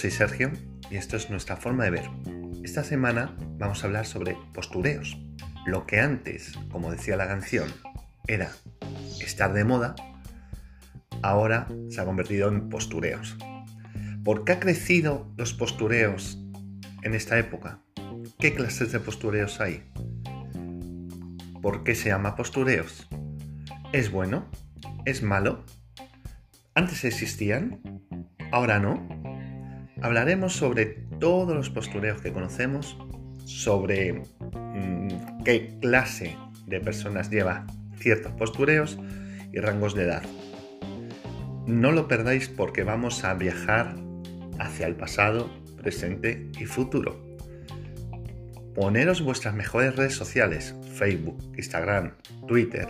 soy Sergio y esto es nuestra forma de ver. Esta semana vamos a hablar sobre postureos. Lo que antes, como decía la canción, era estar de moda, ahora se ha convertido en postureos. ¿Por qué ha crecido los postureos en esta época? ¿Qué clases de postureos hay? ¿Por qué se llama postureos? ¿Es bueno? ¿Es malo? ¿Antes existían? Ahora no. Hablaremos sobre todos los postureos que conocemos, sobre mm, qué clase de personas lleva ciertos postureos y rangos de edad. No lo perdáis porque vamos a viajar hacia el pasado, presente y futuro. Poneros vuestras mejores redes sociales, Facebook, Instagram, Twitter.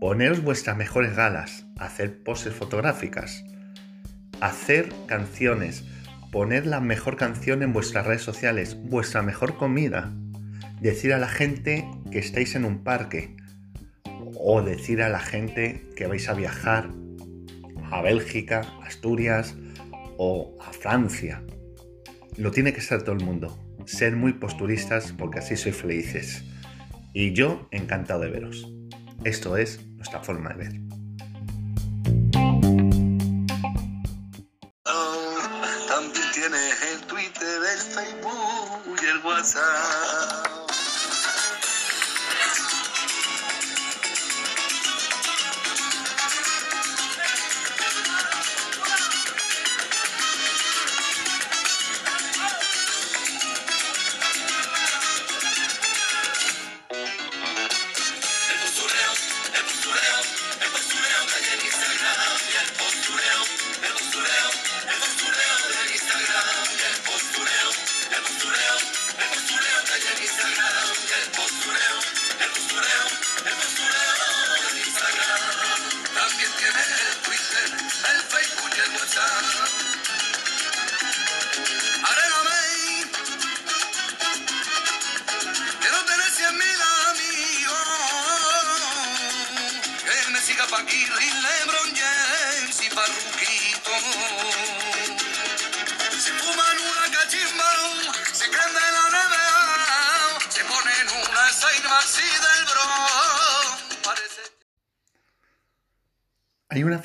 Poneros vuestras mejores galas, hacer poses fotográficas, hacer canciones, poner la mejor canción en vuestras redes sociales, vuestra mejor comida, decir a la gente que estáis en un parque o decir a la gente que vais a viajar a Bélgica, Asturias o a Francia. Lo tiene que ser todo el mundo. Ser muy posturistas porque así sois felices. Y yo encantado de veros. Esto es nuestra forma de ver.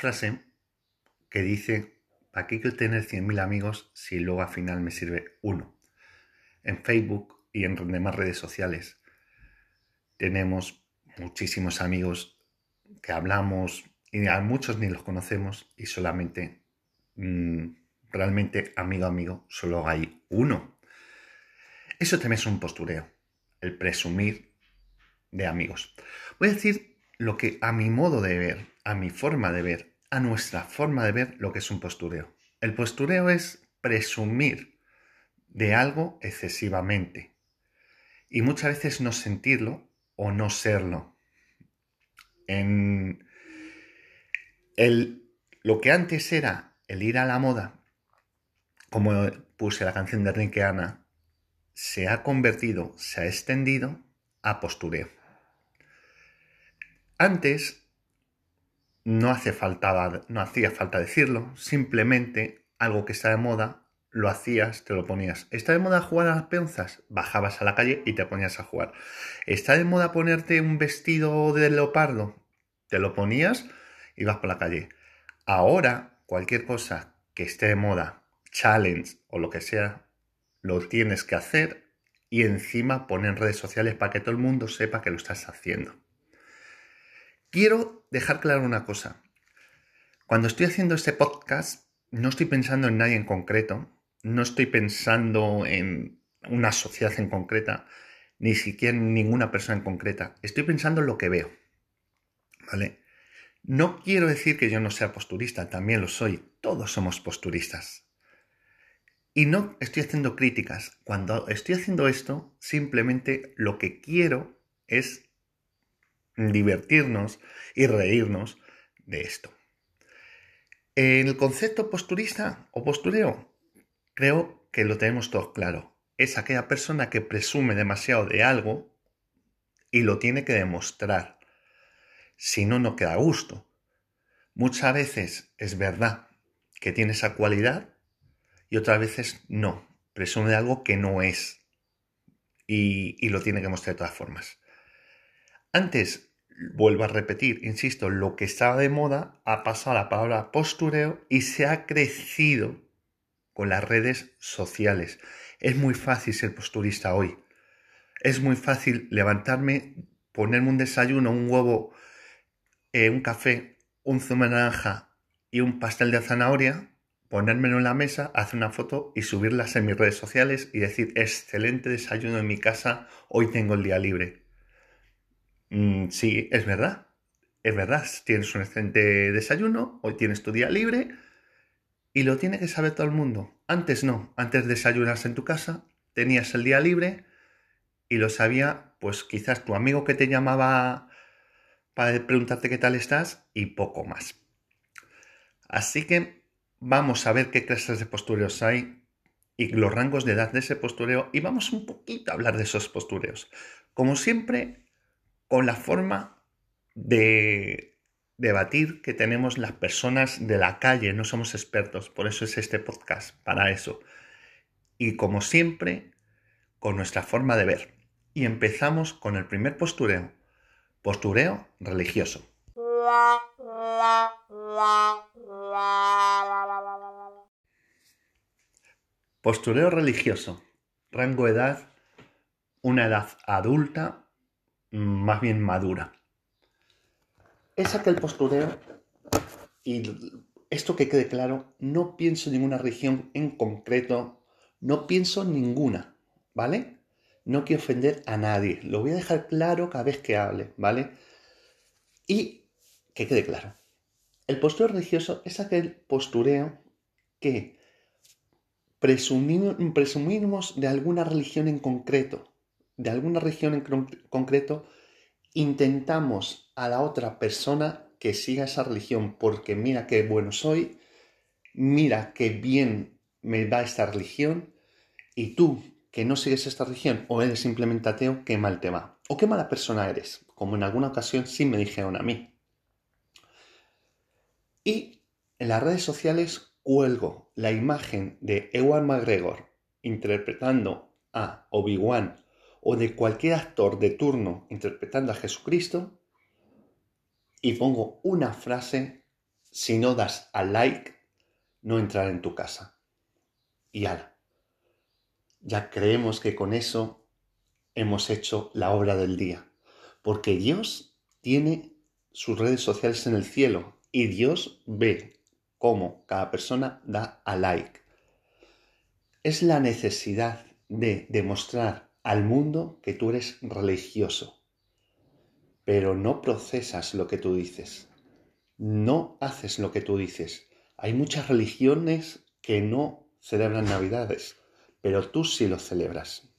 Frase que dice, ¿para qué quiero tener 100.000 amigos si luego al final me sirve uno? En Facebook y en demás redes sociales tenemos muchísimos amigos que hablamos y a muchos ni los conocemos y solamente, mm, realmente amigo amigo, solo hay uno. Eso también es un postureo, el presumir de amigos. Voy a decir lo que a mi modo de ver, a mi forma de ver, a nuestra forma de ver lo que es un postureo. El postureo es presumir de algo excesivamente y muchas veces no sentirlo o no serlo. En el, lo que antes era el ir a la moda, como puse la canción de Enrique Ana, se ha convertido, se ha extendido a postureo. Antes no, hace falta, hacía falta decirlo, simplemente algo que está de moda, lo hacías, te lo ponías. ¿Está de moda jugar a las peonzas? Bajabas a la calle y te ponías a jugar. ¿Está de moda ponerte un vestido de leopardo? Te lo ponías y vas por la calle. Ahora, cualquier cosa que esté de moda, challenge o lo que sea, lo tienes que hacer y encima poner en redes sociales para que todo el mundo sepa que lo estás haciendo. Quiero dejar claro una cosa. Cuando estoy haciendo este podcast, no estoy pensando en nadie en concreto, no estoy pensando en una sociedad en concreta, ni siquiera en ninguna persona en concreta. Estoy pensando en lo que veo. ¿Vale? No quiero decir que yo no sea posturista, también lo soy. Todos somos posturistas. Y no estoy haciendo críticas. Cuando estoy haciendo esto, simplemente lo que quiero es divertirnos y reírnos de esto. El concepto posturista o postureo, creo que lo tenemos todos claro. Es aquella persona que presume demasiado de algo y lo tiene que demostrar. Si no, no queda a gusto. Muchas veces es verdad que tiene esa cualidad y otras veces no. Presume algo que no es y, y lo tiene que mostrar de todas formas. Antes vuelvo a repetir, insisto, lo que estaba de moda ha pasado a la palabra postureo y se ha crecido con las redes sociales. Es muy fácil ser posturista hoy. Es muy fácil levantarme, ponerme un desayuno, un huevo, eh, un café, un zumo de naranja y un pastel de zanahoria, ponérmelo en la mesa, hacer una foto y subirlas en mis redes sociales y decir, excelente desayuno en mi casa, hoy tengo el día libre. Mm, sí, es verdad. Es verdad, tienes un excelente desayuno, hoy tienes tu día libre y lo tiene que saber todo el mundo. Antes no, antes desayunas en tu casa, tenías el día libre y lo sabía, pues quizás tu amigo que te llamaba para preguntarte qué tal estás y poco más. Así que vamos a ver qué clases de postureos hay y los rangos de edad de ese postureo y vamos un poquito a hablar de esos postureos. Como siempre, con la forma de debatir que tenemos las personas de la calle, no somos expertos, por eso es este podcast, para eso. Y como siempre, con nuestra forma de ver. Y empezamos con el primer postureo, postureo religioso. Postureo religioso, rango edad, una edad adulta más bien madura. Es aquel postureo, y esto que quede claro, no pienso en ninguna religión en concreto, no pienso en ninguna, ¿vale? No quiero ofender a nadie, lo voy a dejar claro cada vez que hable, ¿vale? Y que quede claro, el postureo religioso es aquel postureo que presumimos, presumimos de alguna religión en concreto, de alguna región en concreto, intentamos a la otra persona que siga esa religión porque mira qué bueno soy, mira qué bien me va esta religión y tú que no sigues esta religión o eres simplemente ateo, qué mal te va. O qué mala persona eres, como en alguna ocasión sí me dijeron a mí. Y en las redes sociales cuelgo la imagen de Ewan McGregor interpretando a Obi-Wan o de cualquier actor de turno interpretando a Jesucristo y pongo una frase, si no das a like, no entrar en tu casa. Y ala. Ya creemos que con eso hemos hecho la obra del día, porque Dios tiene sus redes sociales en el cielo y Dios ve cómo cada persona da a like. Es la necesidad de demostrar al mundo que tú eres religioso, pero no procesas lo que tú dices, no haces lo que tú dices. Hay muchas religiones que no celebran Navidades, pero tú sí lo celebras.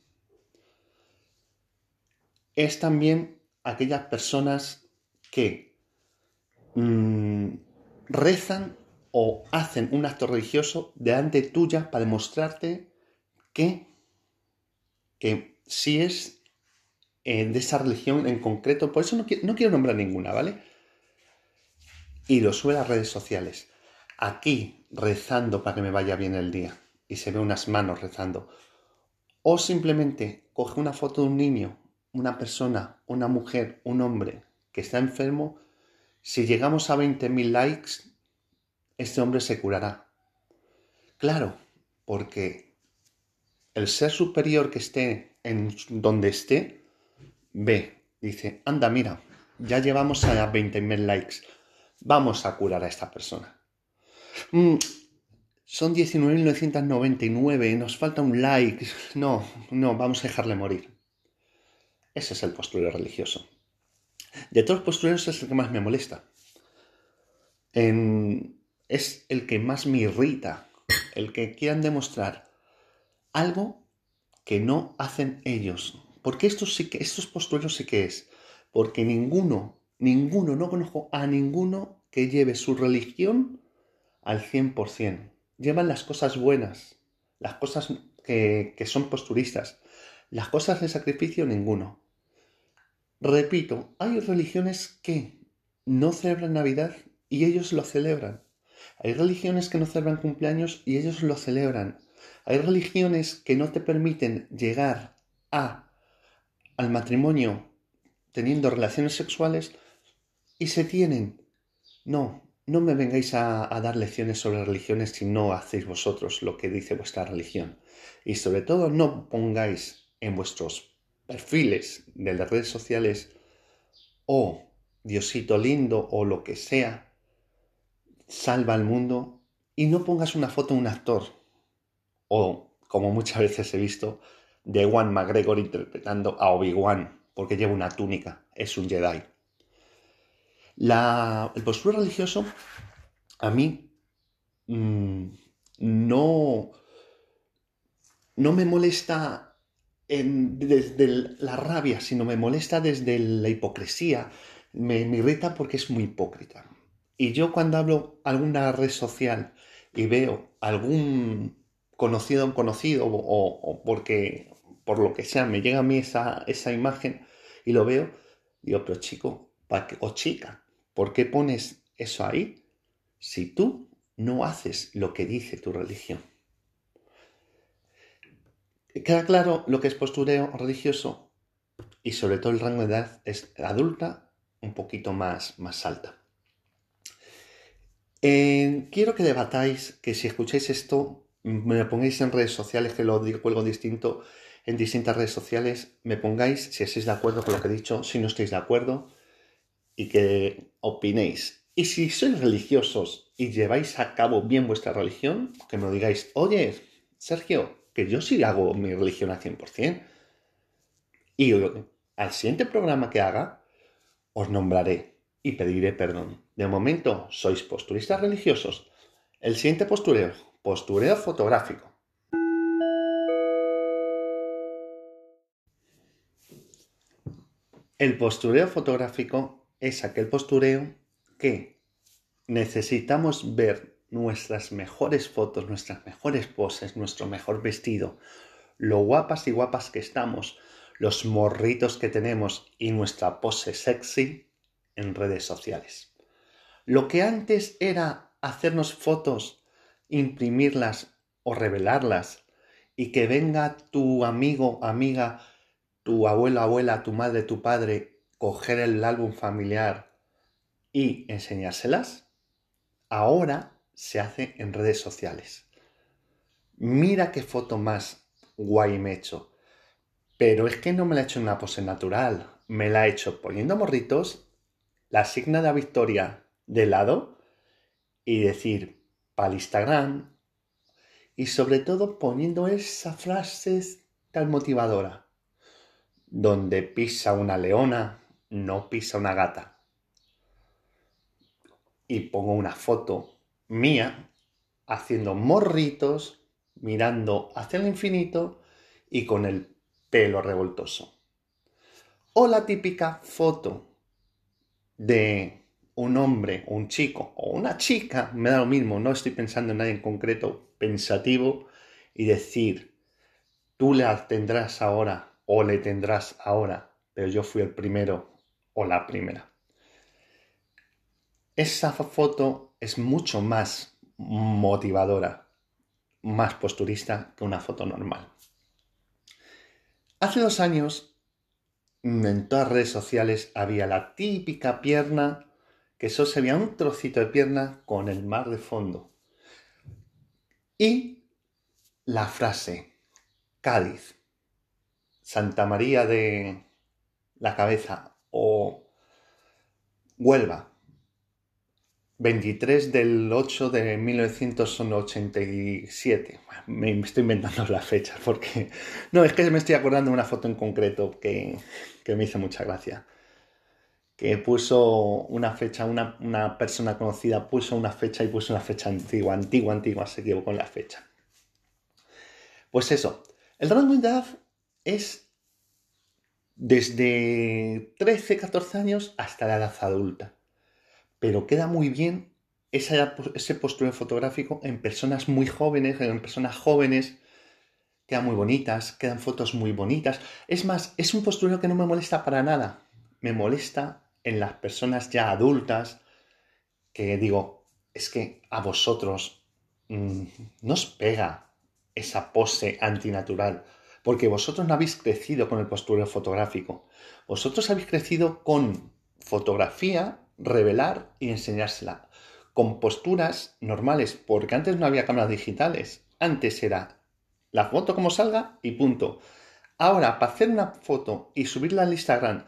Es también aquellas personas que mm, rezan o hacen un acto religioso delante tuya para demostrarte que, que si es eh, de esa religión en concreto, por eso no, quiero nombrar ninguna, ¿vale? Y lo sube a las redes sociales. Aquí rezando para que me vaya bien el día. Y se ve unas manos rezando. O simplemente coge una foto de un niño, una persona, una mujer, un hombre que está enfermo. Si llegamos a 20.000 likes, este hombre se curará. Claro, porque el ser superior que esté en donde esté, ve, dice, anda, mira, ya llevamos a 20.000 likes, vamos a curar a esta persona. Mm, Son 19.999, nos falta un like. No, no, vamos a dejarle morir. Ese es el postureo religioso. De todos los postureos es el que más me molesta. Es el que más me irrita. El que quieran demostrar algo que no hacen ellos. Porque estos sí que, estos sí que es. Porque ninguno, ninguno, no conozco a ninguno que lleve su religión al 100%. Llevan las cosas buenas, las cosas que, que son posturistas. Las cosas de sacrificio, ninguno. Repito, hay religiones que no celebran Navidad y ellos lo celebran. Hay religiones que no celebran cumpleaños y ellos lo celebran. Hay religiones que no te permiten llegar a al matrimonio teniendo relaciones sexuales y se tienen. No, no me vengáis a, dar lecciones sobre religiones si no hacéis vosotros lo que dice vuestra religión. Y sobre todo no pongáis en vuestros perfiles de las redes sociales o Diosito lindo o lo que sea, salva al mundo y no pongas una foto de un actor o, como muchas veces he visto, de Ewan McGregor interpretando a Obi-Wan porque lleva una túnica, es un Jedi. La, el postura religioso a mí mm, no, no me molesta desde la rabia, sino me molesta desde la hipocresía. Me, me irrita porque es muy hipócrita. Y yo cuando hablo alguna red social y veo algún conocido un conocido o, porque por lo que sea me llega a mí esa, esa imagen y lo veo, digo, pero chico, ¿pa' qué- o chica, ¿por qué pones eso ahí si tú no haces lo que dice tu religión? Queda claro lo que es postureo religioso y sobre todo el rango de edad es adulta un poquito más, más alta. Eh, quiero que debatáis, que si escucháis esto, me pongáis en redes sociales, que lo cuelgo distinto en distintas redes sociales, me pongáis si estáis de acuerdo con lo que he dicho, si no estáis de acuerdo, y que opinéis. Y si sois religiosos y lleváis a cabo bien vuestra religión, que me digáis, oye, Sergio, que yo sí hago mi religión al 100%. Y al siguiente programa que haga, os nombraré y pediré perdón. De momento, sois posturistas religiosos. El siguiente postureo, postureo fotográfico. El postureo fotográfico es aquel postureo que necesitamos ver nuestras mejores fotos, nuestras mejores poses, nuestro mejor vestido, lo guapas y guapas que estamos, los morritos que tenemos y nuestra pose sexy en redes sociales. Lo que antes era hacernos fotos, imprimirlas o revelarlas y que venga tu amigo, amiga, tu abuelo, abuela, tu madre, tu padre, coger el álbum familiar y enseñárselas, ahora se hace en redes sociales. Mira qué foto más guay me he hecho. Pero es que no me la he hecho en una pose natural. Me la he hecho poniendo morritos, la signa de victoria de lado y decir para el Instagram y sobre todo poniendo esa frase tan motivadora. Donde pisa una leona, no pisa una gata. Y pongo una foto mía haciendo morritos, mirando hacia el infinito y con el pelo revoltoso. O la típica foto de un hombre, un chico o una chica, me da lo mismo, no estoy pensando en nadie en concreto, pensativo, y decir, tú le tendrás ahora o le tendrás ahora, pero yo fui el primero o la primera. Esa foto es mucho más motivadora, más posturista que una foto normal. Hace dos años, en todas las redes sociales había la típica pierna, que solo se veía un trocito de pierna con el mar de fondo. Y la frase, Cádiz, Santa María de la Cabeza o Huelva, 23 del 8 de 1987. Me estoy inventando la fecha porque... No, es que me estoy acordando de una foto en concreto que, que me hizo mucha gracia. Que puso una fecha, una, una, persona conocida puso una fecha y puso una fecha antigua, antigua, antigua, se equivocó en la fecha. Pues eso, el rango de edad es desde 13, 14 años hasta la edad adulta pero queda muy bien ese postureo fotográfico en personas muy jóvenes, en personas jóvenes, quedan muy bonitas, quedan fotos muy bonitas. Es más, es un postureo que no me molesta para nada, me molesta en las personas ya adultas, que digo, es que a vosotros mmm, no os pega esa pose antinatural, porque vosotros no habéis crecido con el postureo fotográfico, vosotros habéis crecido con fotografía revelar y enseñársela con posturas normales, porque antes no había cámaras digitales. Antes era la foto como salga y punto. Ahora, para hacer una foto y subirla al Instagram,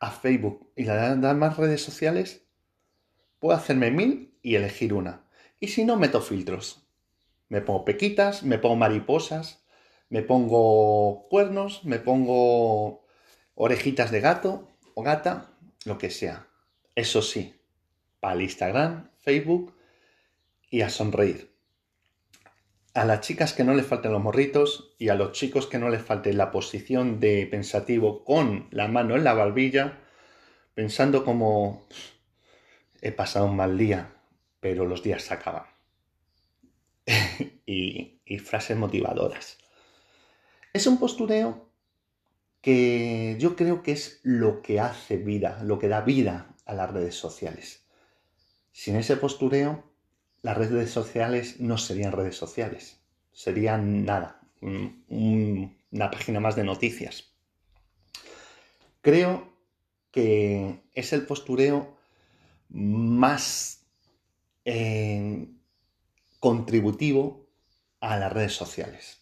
a Facebook y las demás redes sociales, puedo hacerme mil y elegir una. Y si no, meto filtros. Me pongo pequitas, me pongo mariposas, me pongo cuernos, me pongo orejitas de gato o gata, lo que sea. Eso sí, para el Instagram, Facebook y a sonreír. A las chicas que no les falten los morritos y a los chicos que no les falte la posición de pensativo con la mano en la barbilla, pensando como he pasado un mal día, pero los días se acaban. y, y frases motivadoras. Es un postureo que yo creo que es lo que hace vida, lo que da vida a las redes sociales. Sin ese postureo, las redes sociales no serían redes sociales, serían nada, una página más de noticias. Creo que es el postureo más eh, contributivo a las redes sociales.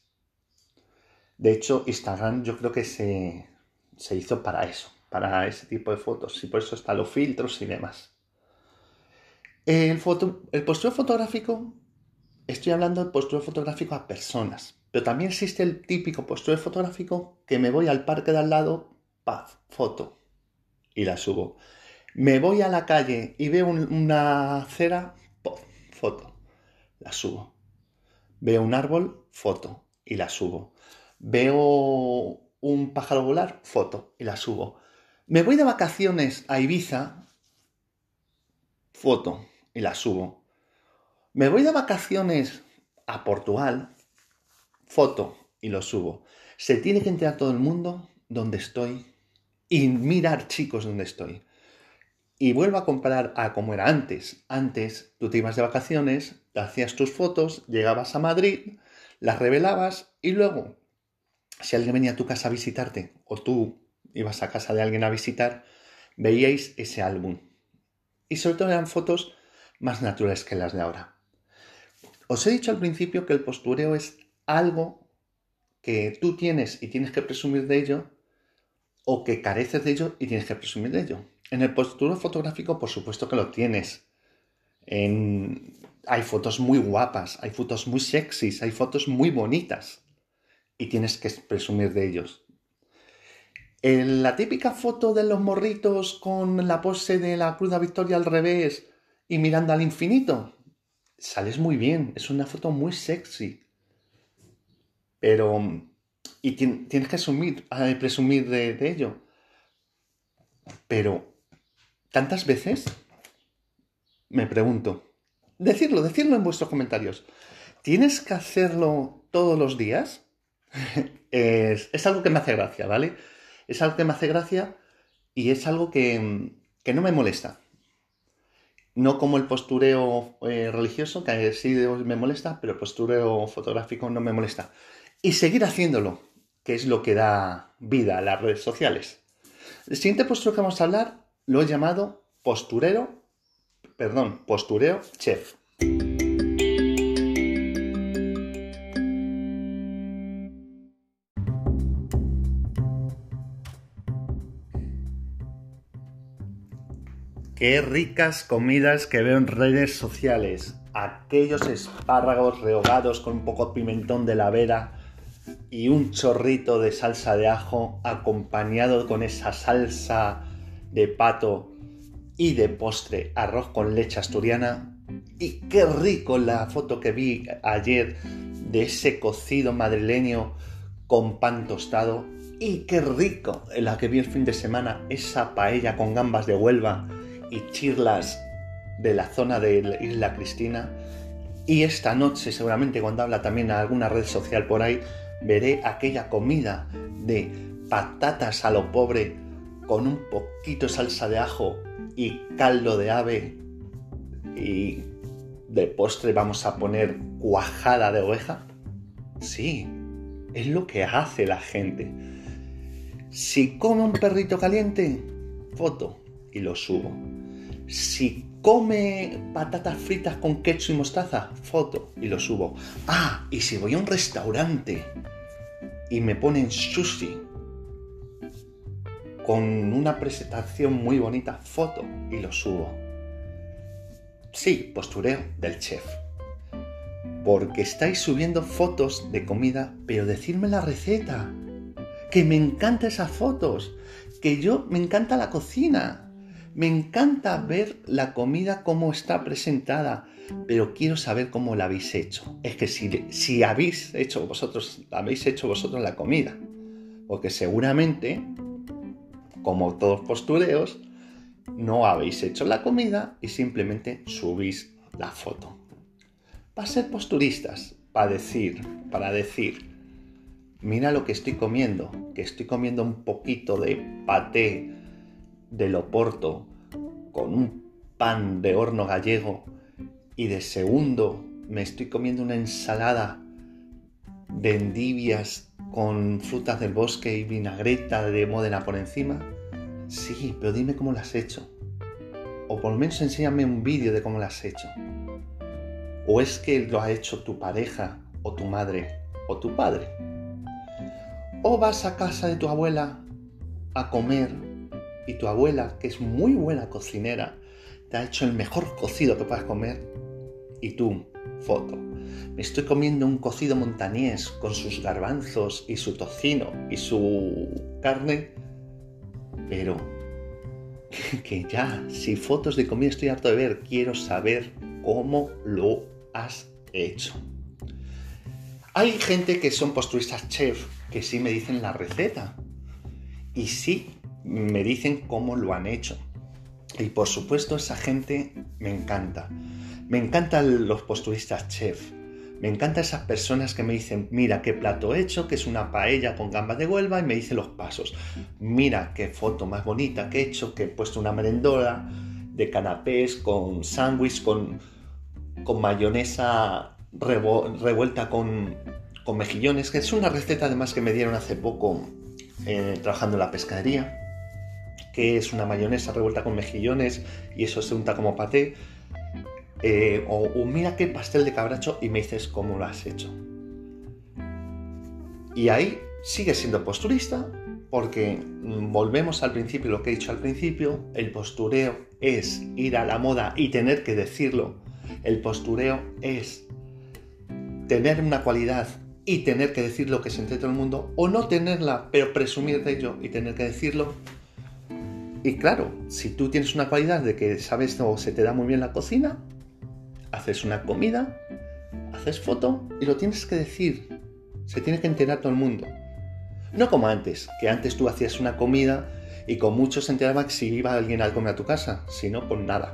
De hecho, Instagram yo creo que se, se hizo para eso, para ese tipo de fotos y por eso están los filtros y demás. El, foto, fotográfico, estoy hablando del postureo fotográfico a personas, pero también existe el típico postureo fotográfico que me voy al parque de al lado, paz, foto, y la subo. Me voy a la calle y veo una acera, foto, la subo. Veo un árbol, foto, y la subo. Veo un pájaro volar, foto, y la subo. Me voy de vacaciones a Ibiza, foto, y la subo. Me voy de vacaciones a Portugal, foto, y lo subo. Se tiene que enterar todo el mundo dónde estoy y mirar, chicos, dónde estoy. Y vuelvo a comparar a como era antes. Antes tú te ibas de vacaciones, hacías tus fotos, llegabas a Madrid, las revelabas y luego, si alguien venía a tu casa a visitarte o tú ibas a casa de alguien a visitar, veíais ese álbum. Y sobre todo eran fotos más naturales que las de ahora. Os he dicho al principio que el postureo es algo que tú tienes y tienes que presumir de ello, o que careces de ello y tienes que presumir de ello. En el postureo fotográfico, por supuesto que lo tienes. Hay fotos muy guapas, hay fotos muy sexys, hay fotos muy bonitas y tienes que presumir de ellos. En la típica foto de los morritos con la pose de la Cruz de Victoria al revés y mirando al infinito, sales muy bien, es una foto muy sexy. Pero, y tienes que asumir, eh, presumir de, ello. Pero, ¿tantas veces? Me pregunto. Decirlo, decirlo en vuestros comentarios. ¿Tienes que hacerlo todos los días? es, es algo que me hace gracia, ¿vale? es algo que me hace gracia y es algo que, no me molesta. No como el postureo eh, religioso, que sí me molesta, pero el postureo fotográfico no me molesta. Y seguir haciéndolo, que es lo que da vida a las redes sociales. El siguiente postureo que vamos a hablar lo he llamado posturero, perdón, postureo chef. Qué ricas comidas que veo en redes sociales. Aquellos espárragos rehogados con un poco de pimentón de la vera y un chorrito de salsa de ajo acompañado con esa salsa de pato y de postre arroz con leche asturiana. Y qué rico la foto que vi ayer de ese cocido madrileño con pan tostado. Y qué rico la que vi el fin de semana, esa paella con gambas de Huelva y chirlas de la zona de la Isla Cristina. Y esta noche, seguramente cuando habla también a alguna red social por ahí, veré aquella comida de patatas a lo pobre con un poquito de salsa de ajo y caldo de ave y de postre vamos a poner cuajada de oveja. Sí, es lo que hace la gente. Si come un perrito caliente, foto y lo subo. Si come patatas fritas con queso y mostaza, foto y lo subo. Ah, y si voy a un restaurante y me ponen sushi con una presentación muy bonita, foto y lo subo. Sí, postureo del chef. Porque estáis subiendo fotos de comida, pero decirme la receta. Que me encantan esas fotos. Que yo me encanta la cocina. Me encanta ver la comida cómo está presentada, pero quiero saber cómo la habéis hecho. Es que si, si habéis hecho vosotros, habéis hecho vosotros la comida, porque seguramente, como todos postureos, no habéis hecho la comida y simplemente subís la foto. Para ser posturistas, para decir, para decir, mira lo que estoy comiendo, que estoy comiendo un poquito de paté de Loporto con un pan de horno gallego y de segundo me estoy comiendo una ensalada de endivias con frutas del bosque y vinagreta de Módena por encima? Sí, pero dime cómo lo has hecho. O por lo menos enséñame un vídeo de cómo lo has hecho. ¿O es que lo ha hecho tu pareja o tu madre o tu padre? ¿O vas a casa de tu abuela a comer y tu abuela, que es muy buena cocinera, te ha hecho el mejor cocido que puedas comer y tú, foto. Me estoy comiendo un cocido montañés con sus garbanzos y su tocino y su carne, pero que ya, si fotos de comida estoy harto de ver, quiero saber cómo lo has hecho. Hay gente que son posturistas chef que sí me dicen la receta. Y sí, me dicen cómo lo han hecho. Y por supuesto esa gente me encanta. Me encantan los posturistas chef. Me encantan esas personas que me dicen, mira qué plato he hecho, que es una paella con gambas de Huelva y me dicen los pasos. Mira qué foto más bonita que he hecho, que he puesto una merendora de canapés con sándwich, con, con mayonesa revuelta con, con mejillones, que es una receta además que me dieron hace poco eh, trabajando en la pescadería que es una mayonesa revuelta con mejillones y eso se unta como paté. Eh, o, mira qué pastel de cabracho y me dices cómo lo has hecho. Y ahí sigue siendo posturista porque mm, volvemos al principio, lo que he dicho al principio, el postureo es ir a la moda y tener que decirlo. El postureo es tener una cualidad y tener que decir lo que siente todo el mundo, o no tenerla, pero presumir de ello y tener que decirlo. Y claro, si tú tienes una cualidad de que sabes o se te da muy bien la cocina, haces una comida, haces foto y lo tienes que decir. Se tiene que enterar todo el mundo. No como antes, que antes tú hacías una comida y con muchos se enteraba si iba alguien a comer a tu casa, si no, pues nada.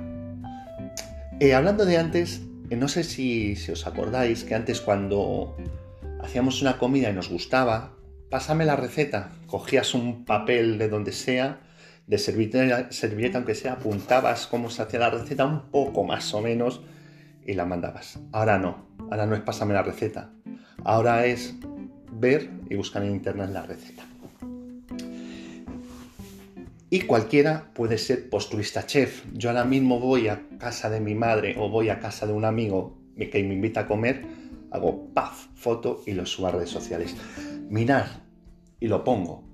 Eh, hablando de antes, eh, no sé si, si os acordáis que antes cuando hacíamos una comida y nos gustaba, pásame la receta, cogías un papel de donde sea, de servilleta, aunque sea, apuntabas cómo se hacía la receta un poco más o menos y la mandabas. Ahora no, ahora no es pásame la receta, ahora es ver y buscar en internet la receta. Y cualquiera puede ser posturista chef. Yo ahora mismo voy a casa de mi madre o voy a casa de un amigo que me invita a comer, hago paf, foto y lo subo a redes sociales. Mirar y lo pongo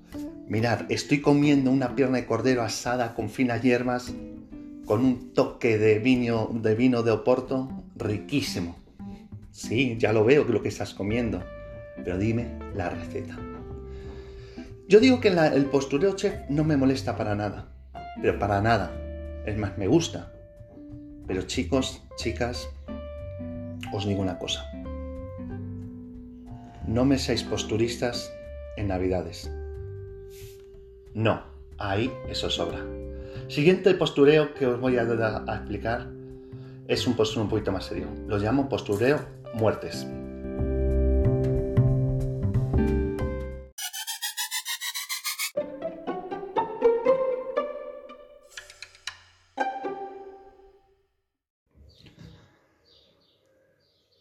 Mirad, estoy comiendo una pierna de cordero asada con finas hierbas, con un toque de vino de, vino de Oporto riquísimo. Sí, ya lo veo lo que estás comiendo, pero dime la receta. Yo digo que el postureo chef no me molesta para nada, pero para nada. Es más, me gusta. Pero chicos, chicas, os digo una cosa. No me seáis posturistas en Navidades. No, ahí eso sobra. Siguiente postureo que os voy a, a explicar es un postureo un poquito más serio. Lo llamo postureo muertes.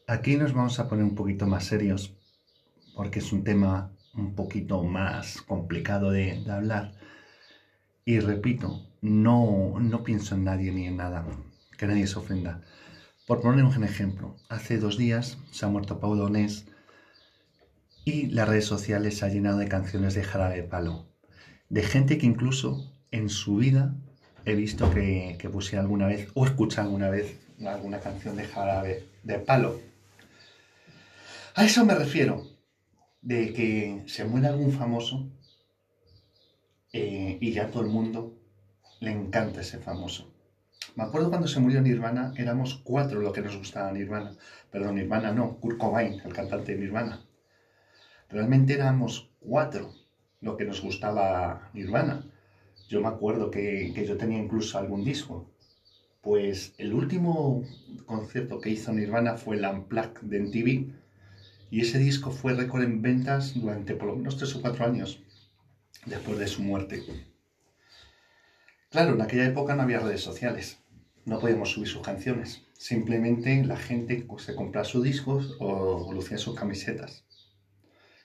Aquí nos vamos a poner un poquito más serios porque es un tema un poquito más complicado de, hablar. Y repito, no, no pienso en nadie ni en nada, que nadie se ofenda. Por poner un ejemplo, hace dos días se ha muerto Pau Donés y las redes sociales se han llenado de canciones de Jarabe de Palo. De gente que incluso en su vida he visto que, que pusiera alguna vez o escuchado alguna vez alguna canción de Jarabe de Palo. A eso me refiero, de que se muere algún famoso eh, y ya todo el mundo le encanta ese famoso. Me acuerdo cuando se murió Nirvana, éramos cuatro lo que nos gustaba Nirvana. Perdón, Nirvana no, Kurt Cobain, el cantante de Nirvana. Realmente éramos cuatro lo que nos gustaba Nirvana. Yo me acuerdo que, que yo tenía incluso algún disco. Pues el último concierto que hizo Nirvana fue el Unplugged de MTV y ese disco fue récord en ventas durante por lo menos tres o cuatro años después de su muerte. Claro, en aquella época no había redes sociales, no podíamos subir sus canciones. Simplemente la gente se compraba sus discos o lucía sus camisetas,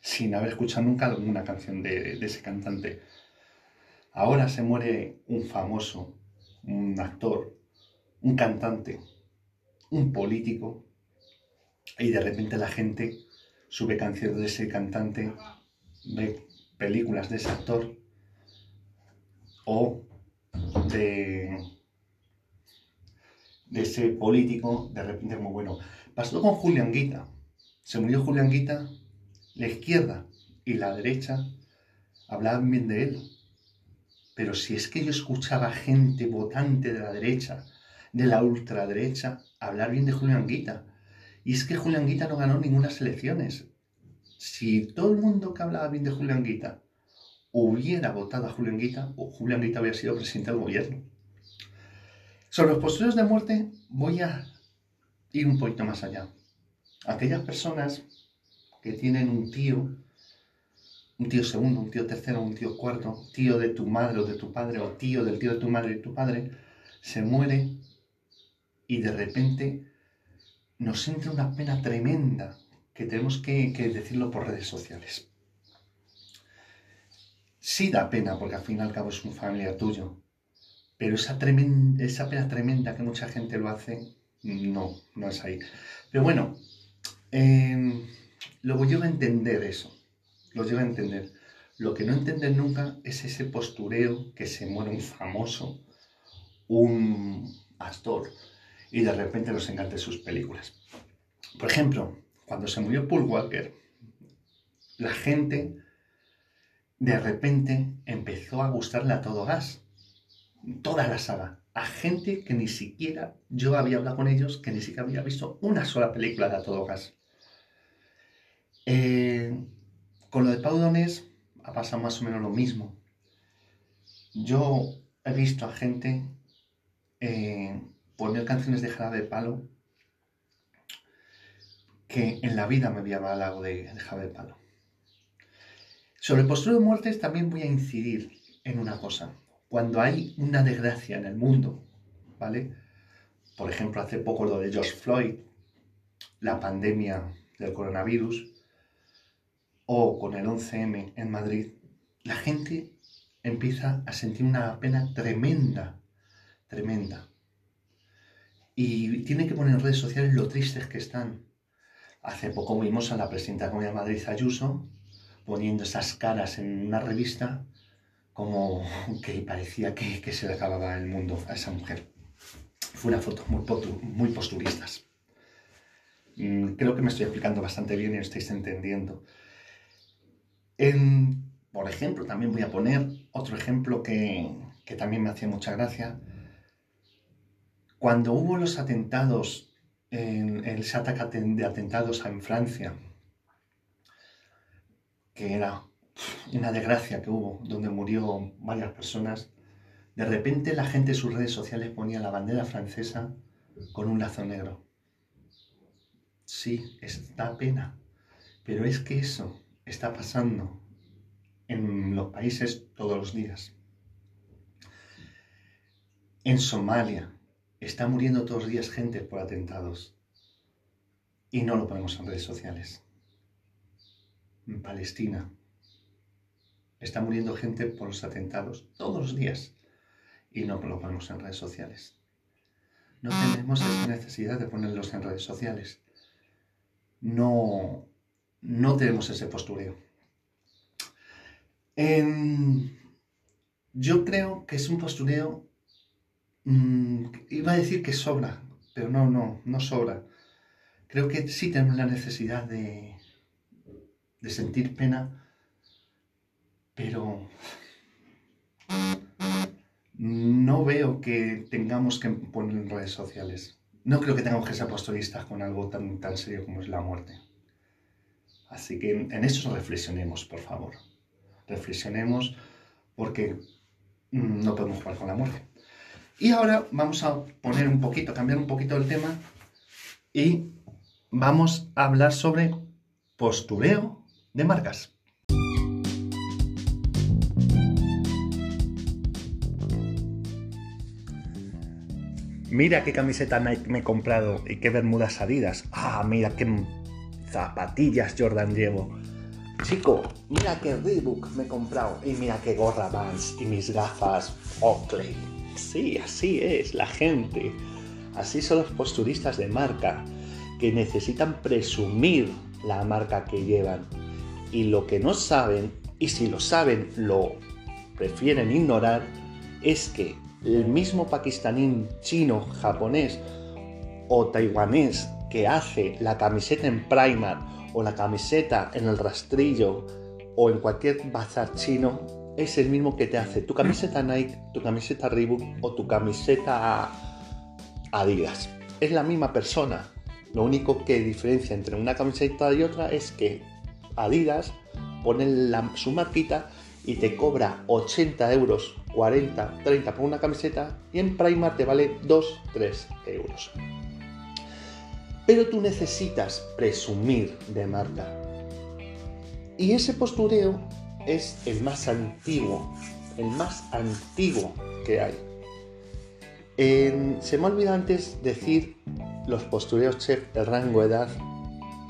sin haber escuchado nunca alguna canción de, de ese cantante. Ahora se muere un famoso, un actor, un cantante, un político, y de repente la gente sube canciones de ese cantante, ve películas de ese actor o de, ese político, de repente como bueno. Pasó con Julián Guita. Se murió Julián Guita, la izquierda y la derecha hablaban bien de él. Pero si es que yo escuchaba gente votante de la derecha, de la ultraderecha, hablar bien de Julián Guita. Y es que Julián Guita no ganó ninguna elecciones. Si todo el mundo que hablaba bien de Julián Guita hubiera votado a Julián Guita, o Julián Guita hubiera sido presidente del gobierno. Sobre los posteriores de muerte, voy a ir un poquito más allá. Aquellas personas que tienen un tío, un tío segundo, un tío tercero, un tío cuarto, tío de tu madre o de tu padre, o tío del tío de tu madre y tu padre, se muere y de repente nos entra una pena tremenda que tenemos que, decirlo por redes sociales. Sí da pena, porque al fin y al cabo es un familiar tuyo, pero esa, esa pena tremenda que mucha gente lo hace, no, no es ahí. Pero bueno, eh, lo llevo a entender eso, lo a entender. Lo que no entender nunca es ese postureo que se muere un famoso, un actor, y de repente nos encanta sus películas. Por ejemplo, cuando se murió Paul Walker, la gente de repente empezó a gustarle a todo gas, toda la saga, a gente que ni siquiera yo había hablado con ellos, que ni siquiera había visto una sola película de a todo gas. Eh, con lo de Pau Donés ha pasado más o menos lo mismo. Yo he visto a gente eh, poner canciones de jarabe de palo que en la vida me había hablado de, de de palo. Sobre el postureo de muertes también voy a incidir en una cosa. Cuando hay una desgracia en el mundo, ¿vale? Por ejemplo, hace poco lo de George Floyd, la pandemia del coronavirus, o con el 11M en Madrid, la gente empieza a sentir una pena tremenda, tremenda. Y tiene que poner en redes sociales lo tristes que están. Hace poco vimos a la presidenta de Comunidad de Madrid, Ayuso, poniendo esas caras en una revista como que parecía que, se le acababa el mundo a esa mujer. Fue una foto muy, muy posturistas. Mm, Creo que me estoy explicando bastante bien y lo estáis entendiendo. En- por ejemplo, también voy a poner otro ejemplo que, que también me hacía mucha gracia. Cuando hubo los atentados, en, el ataque de atentados en Francia, que era una desgracia que hubo, donde murió varias personas, de repente la gente en sus redes sociales ponía la bandera francesa con un lazo negro. Sí, está pena, pero es que eso está pasando en los países todos los días. En Somalia está muriendo todos los días gente por atentados y no lo ponemos en redes sociales. En Palestina está muriendo gente por los atentados todos los días y no lo ponemos en redes sociales. No tenemos esa necesidad de ponerlos en redes sociales. No, no tenemos ese postureo. En- yo creo que es un postureo, mm, iba a decir que sobra, pero no, no, no sobra. Creo que sí tenemos la necesidad de, sentir pena, pero no veo que tengamos que poner en redes sociales. No creo que tengamos que ser posturistas con algo tan, tan serio como es la muerte. Así que en eso reflexionemos, por favor. Reflexionemos porque mm, no podemos jugar con la muerte. Y ahora vamos a poner un poquito, cambiar un poquito el tema y vamos a hablar sobre postureo de marcas. Mira qué camiseta Nike me he comprado y qué bermudas Adidas. Ah, mira qué zapatillas Jordan llevo. Chico, mira qué Reebok me he comprado y mira qué gorra Vans y mis gafas Oakley. Sí, así es la gente. Así son los posturistas de marca que necesitan presumir la marca que llevan. Y lo que no saben, y si lo saben lo prefieren ignorar, es que el mismo pakistaní, chino, japonés o taiwanés que hace la camiseta en Primark o la camiseta en el rastrillo o en cualquier bazar chino es el mismo que te hace tu camiseta Nike, tu camiseta Reebok o tu camiseta Adidas. Es la misma persona. Lo único que diferencia entre una camiseta y otra es que Adidas pone su marquita y te cobra 80 euros, 40, 30 por una camiseta y en Primark te vale 2, 3 euros. Pero tú necesitas presumir de marca. Y ese postureo es el más antiguo, el más antiguo que hay. En- se me ha olvidado antes decir los postureos chef, el rango de edad,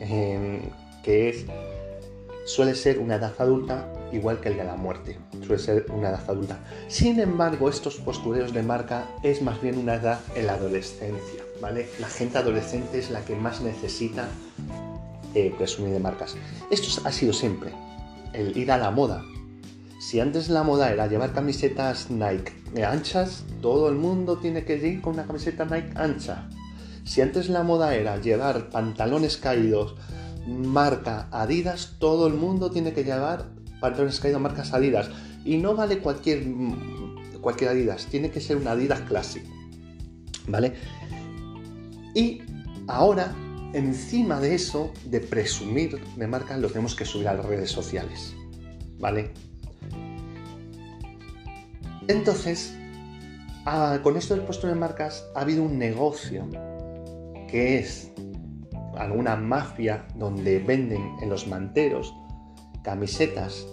em, que es, suele ser una edad adulta igual que el de la muerte, suele ser una edad adulta. Sin embargo, estos postureos de marca es más bien una edad en la adolescencia, ¿vale? La gente adolescente es la que más necesita eh, presumir de marcas. Esto ha sido siempre, el ir a la moda. Si antes la moda era llevar camisetas Nike anchas, todo el mundo tiene que ir con una camiseta Nike ancha. Si antes la moda era llevar pantalones caídos marca Adidas, todo el mundo tiene que llevar pantalones caídos marcas Adidas. Y no vale cualquier, cualquier Adidas, tiene que ser una Adidas Classic. ¿Vale? Y ahora, encima de eso, de presumir de marca, lo tenemos que subir a las redes sociales. ¿Vale? Entonces, ah, con esto del puesto de marcas ha habido un negocio que es alguna mafia donde venden en los manteros camisetas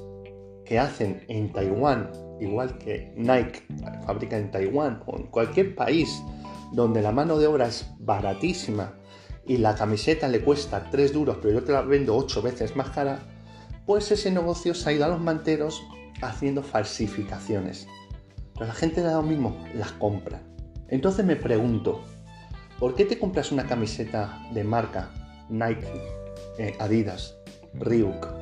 que hacen en Taiwán, igual que Nike fabrica en Taiwán o en cualquier país donde la mano de obra es baratísima y la camiseta le cuesta 3 duros, pero yo te la vendo 8 veces más cara, pues ese negocio se ha ido a los manteros haciendo falsificaciones. Pero la gente da lo mismo, las compra. Entonces me pregunto, ¿por qué te compras una camiseta de marca Nike, eh, Adidas, Reebok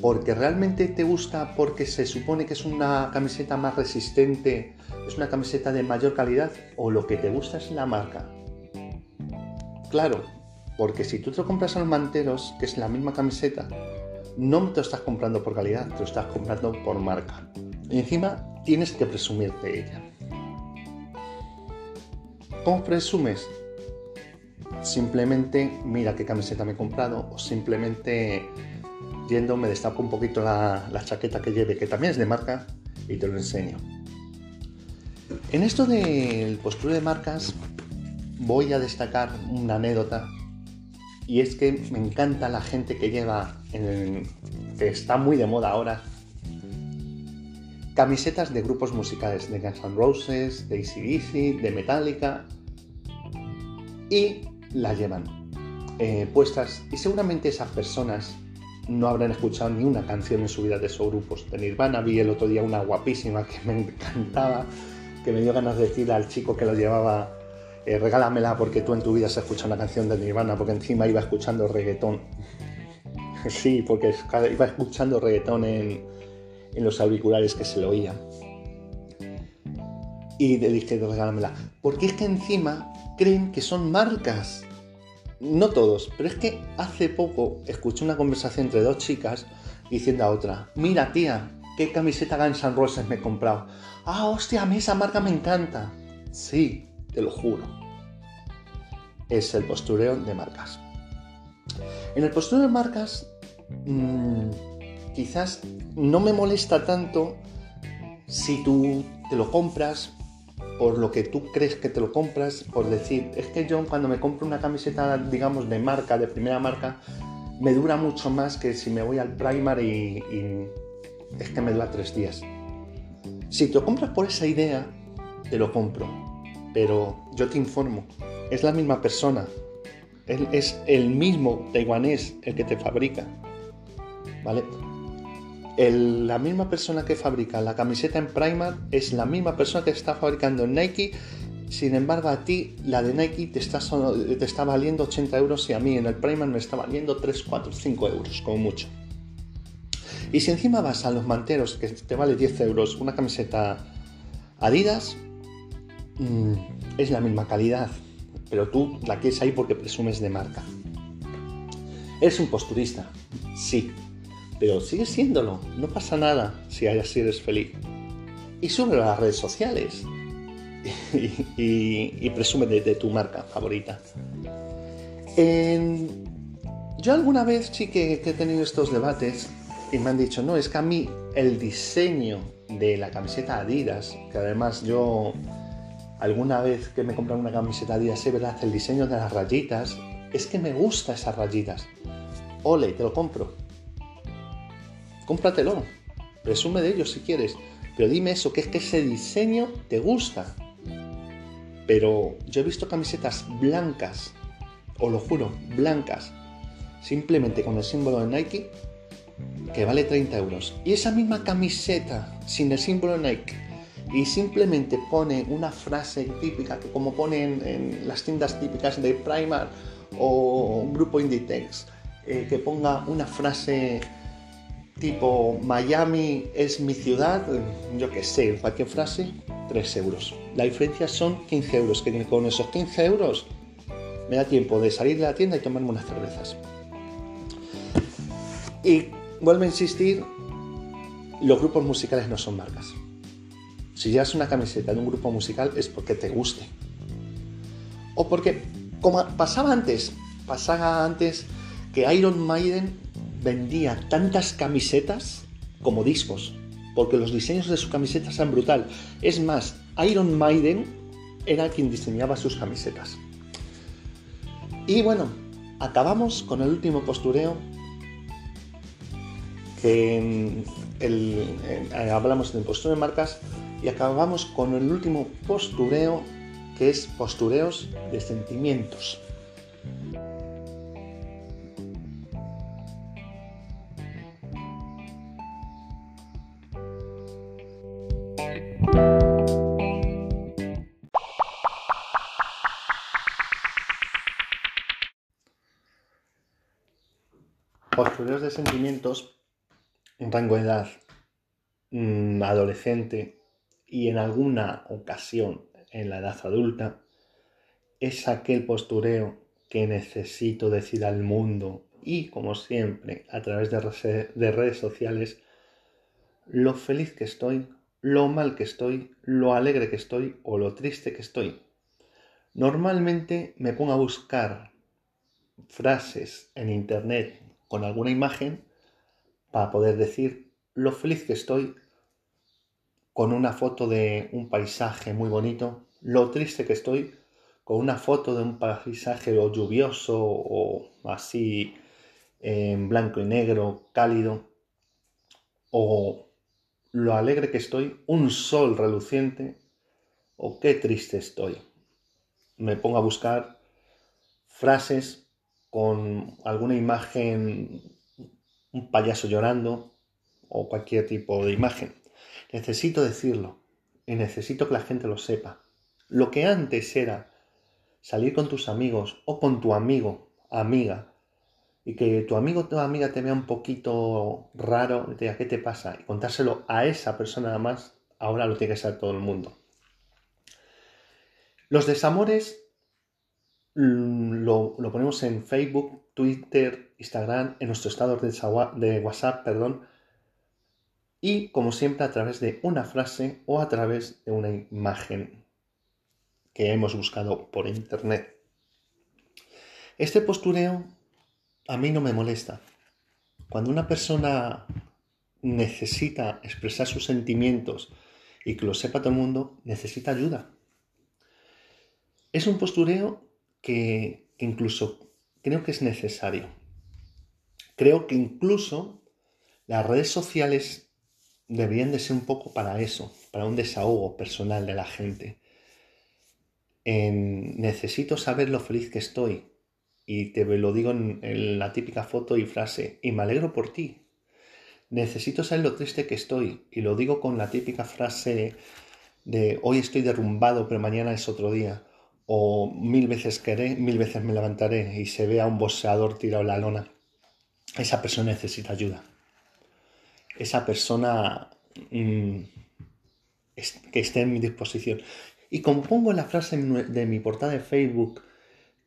porque realmente te gusta porque se supone que es una camiseta más resistente, es una camiseta de mayor calidad o lo que te gusta es la marca. Claro, porque si tú te compras a los manteros, que es la misma camiseta, no te lo estás comprando por calidad, te lo estás comprando por marca. Y encima tienes que presumir de ella. ¿Cómo presumes? Simplemente mira qué camiseta me he comprado o simplemente yendo me destapo un poquito la, la chaqueta que lleve, que también es de marca, y te lo enseño. En esto del postura de marcas voy a destacar una anécdota y es que me encanta la gente que lleva, que está muy de moda ahora, camisetas de grupos musicales, de Guns N' Roses, de ACDC, de Metallica, y la llevan eh, puestas. Y seguramente esas personas no habrán escuchado ni una canción en su vida de esos grupos. De Nirvana vi el otro día una guapísima que me encantaba, que me dio ganas de decirle al chico que lo llevaba, eh, regálamela porque tú en tu vida has escuchado una canción de Nirvana, porque encima iba escuchando reggaetón. sí, porque iba escuchando reggaetón en, los auriculares que se lo oían. Y le dije, regálamela. Porque es que encima creen que son marcas. No todos, pero es que hace poco escuché una conversación entre dos chicas diciendo a otra, mira tía, qué camiseta Guns N' Roses me he comprado. Ah, hostia, a mí esa marca me encanta. Sí, te lo juro. Es el postureo de marcas. En el postureo de marcas, mmm, quizás no me molesta tanto si tú te lo compras por lo que tú crees que te lo compras, por decir, es que yo cuando me compro una camiseta, digamos, de marca, de primera marca, me dura mucho más que si me voy al Primark y, y es que me dura tres días. Si te lo compras por esa idea, te lo compro. Pero yo te informo, es la misma persona. Es el mismo taiwanés el que te fabrica. ¿Vale? La misma persona que fabrica la camiseta en Primark es la misma persona que está fabricando en Nike. Sin embargo, a ti la de Nike te está, te está valiendo 80 euros y a mí en el Primark me está valiendo 3, 4, 5 euros, como mucho. Y si encima vas a los manteros, que te vale 10 euros, una camiseta Adidas, mmm, es la misma calidad, pero tú la quieres ahí porque presumes de marca. Eres un posturista, sí, pero sigues siéndolo, no pasa nada si así eres feliz. Y sube a las redes sociales y, presume de, tu marca favorita. Yo alguna vez sí que, que he tenido estos debates y me han dicho, no, es que a mí el diseño de la camiseta Adidas, que además yo alguna vez que me compré una camiseta Adidas, es verdad, el diseño de las rayitas, es que me gusta esas rayitas. Ole, te lo compro. Cómpratelo. Presume de ello si quieres. Pero dime eso, que es que ese diseño te gusta. Pero yo he visto camisetas blancas, os lo juro, blancas, simplemente con el símbolo de Nike, que vale 30 euros. Y esa misma camiseta sin el símbolo de Nike y simplemente pone una frase típica, como ponen en las tiendas típicas de Primark o un grupo Inditex, eh, que ponga una frase tipo Miami es mi ciudad, yo que sé, cualquier frase, 3 euros. La diferencia son 15 euros, que con esos 15 euros me da tiempo de salir de la tienda y tomarme unas cervezas. Y vuelvo a insistir, los grupos musicales no son marcas. Si llevas una camiseta de un grupo musical es porque te guste. O porque, como pasaba antes, pasaba antes que Iron Maiden vendía tantas camisetas como discos, porque los diseños de sus camisetas eran brutal. Es más, Iron Maiden era quien diseñaba sus camisetas. Y bueno, acabamos con el último postureo que el, hablamos del postureo de marcas y acabamos con el último postureo que es postureos de sentimientos. Postureos de sentimientos un rango de edad mm, adolescente y en alguna ocasión en la edad adulta, es aquel postureo que necesito decir al mundo y, como siempre, a través de, de redes sociales, lo feliz que estoy, lo mal que estoy, lo alegre que estoy o lo triste que estoy. Normalmente me pongo a buscar frases en internet con alguna imagen para poder decir lo feliz que estoy con una foto de un paisaje muy bonito, lo triste que estoy con una foto de un paisaje o lluvioso o así en blanco y negro, cálido, o lo alegre que estoy, un sol reluciente, o qué triste estoy. Me pongo a buscar frases con alguna imagen, un payaso llorando o cualquier tipo de imagen. Necesito decirlo y necesito que la gente lo sepa. Lo que antes era salir con tus amigos o con tu amigo, amiga, y que tu amigo o tu amiga te vea un poquito raro te diga, ¿qué te pasa? Y contárselo a esa persona nada más, ahora lo tiene que saber todo el mundo. Los desamores Mm, lo, ponemos en Facebook, Twitter, Instagram, en nuestro estado de WhatsApp, perdón, y como siempre a través de una frase o a través de una imagen que hemos buscado por internet. Este postureo a mí no me molesta. Cuando una persona necesita expresar sus sentimientos y que lo sepa todo el mundo, necesita ayuda. Es un postureo que, incluso creo que es necesario. Creo que incluso las redes sociales deberían de ser un poco para eso, para un desahogo personal de la gente. necesito saber lo feliz que estoy y te lo digo en, en, la típica foto y frase y me alegro por ti. Necesito saber lo triste que estoy y lo digo con la típica frase de hoy estoy derrumbado pero mañana es otro día o mil veces queré, mil veces me levantaré y se ve a un boxeador tirado en la lona, esa persona necesita ayuda. Esa persona mm, que esté en mi disposición. Y como pongo la frase de mi portada de Facebook,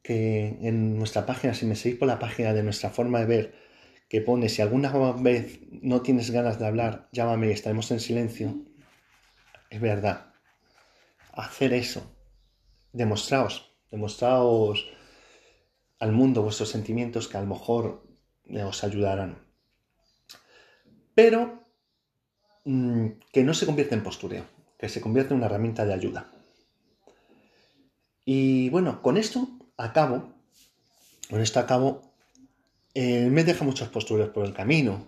que en nuestra página, si me seguís por la página de nuestra forma de ver, que pone, si alguna vez no tienes ganas de hablar, llámame y estaremos en silencio, es verdad. Hacer eso demostraos, demostraos al mundo vuestros sentimientos que a lo mejor os ayudarán. Pero mm, que no se convierta en postureo, que se convierta en una herramienta de ayuda. Y bueno, con esto acabo, con esto acabo, eh, me deja muchos postureos por el camino.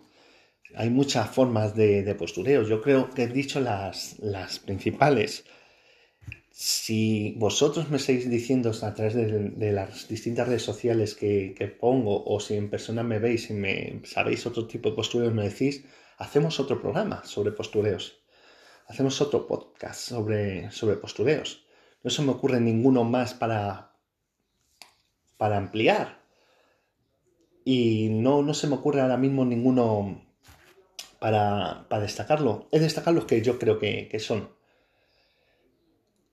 Hay muchas formas de, de postureo. Yo creo que he dicho las, las principales si vosotros me seguís diciendo a través de, las distintas redes sociales que, pongo o si en persona me veis y me sabéis otro tipo de postureos, me decís, hacemos otro programa sobre postureos. Hacemos otro podcast sobre, sobre postureos. No se me ocurre ninguno más para, para ampliar. Y no, no se me ocurre ahora mismo ninguno para, destacarlo. Es destacar los que yo creo que, que son.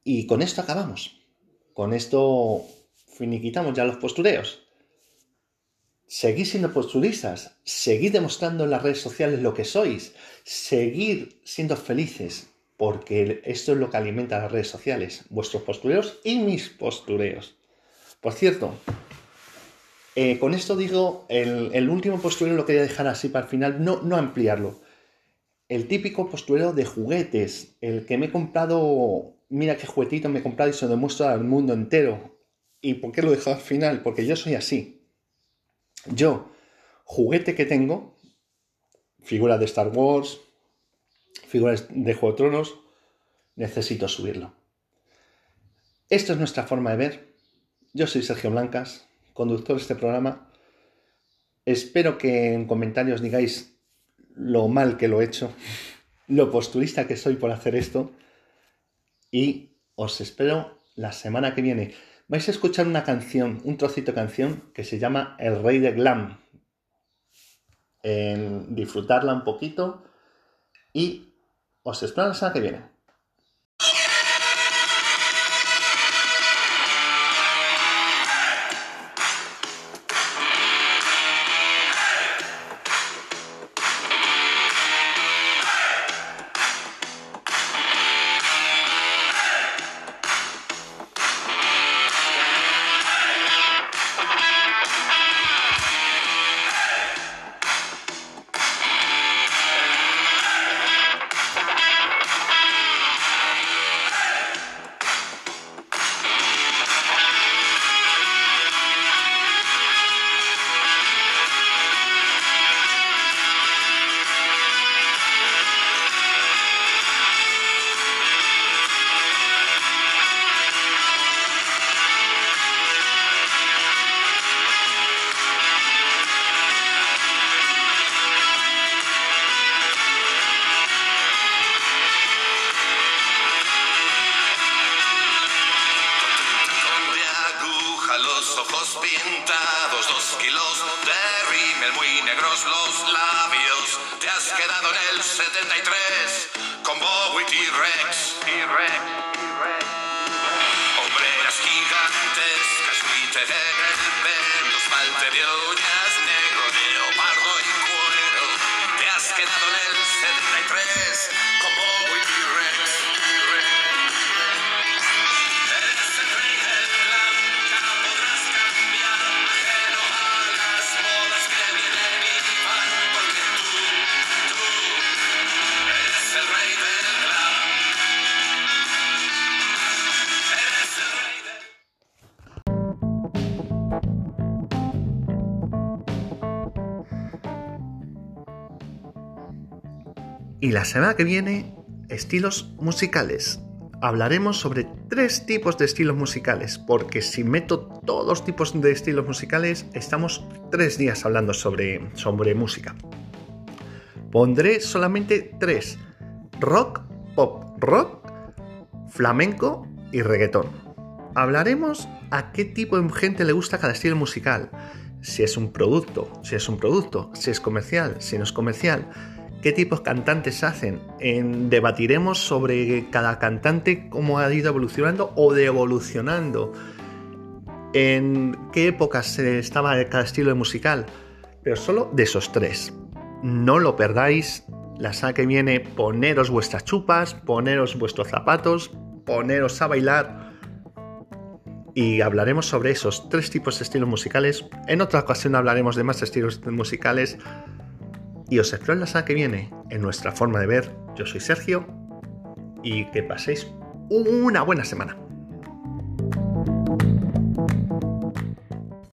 Y con esto acabamos. Con esto finiquitamos ya los postureos. Seguid siendo posturistas, seguid demostrando en las redes sociales lo que sois, seguid siendo felices, porque esto es lo que alimenta las redes sociales, vuestros postureos y mis postureos. Por cierto, eh, con esto digo, el, último postureo lo quería dejar así para el final, no, no ampliarlo. El típico postureo de juguetes, el que me he comprado mira qué juguetito me he comprado y se lo demuestro al mundo entero. ¿Y por qué lo he dejado al final? Porque yo soy así. Yo, juguete que tengo, figuras de Star Wars, figuras de Juego de Tronos, necesito subirlo. Esto es nuestra forma de ver. Yo soy Sergio Blancas, conductor de este programa. Espero que en comentarios digáis lo mal que lo he hecho, lo posturista que soy por hacer esto y os espero la semana que viene. Vais a escuchar una canción, un trocito de canción que se llama El Rey de Glam. en disfrutarla un poquito y os espero la semana que viene. Y la semana que viene, estilos musicales. Hablaremos sobre tres tipos de estilos musicales, porque si meto todos los tipos de estilos musicales, estamos tres días hablando sobre, sobre música. Pondré solamente tres. Rock, pop rock, flamenco y reggaetón. Hablaremos a qué tipo de gente le gusta cada estilo musical. Si es un producto, si es un producto, si es comercial, si no es comercial, qué tipos de cantantes hacen. En- debatiremos sobre cada cantante, cómo ha ido evolucionando o devolucionando. En qué épocas estaba cada estilo musical. Pero solo de esos tres. No lo perdáis. La semana que viene, poneros vuestras chupas, poneros vuestros zapatos, poneros a bailar. Y hablaremos sobre esos tres tipos de estilos musicales. En otra ocasión hablaremos de más estilos musicales. Y os espero la semana que viene en nuestra forma de ver. Yo soy Sergio y que paséis una buena semana.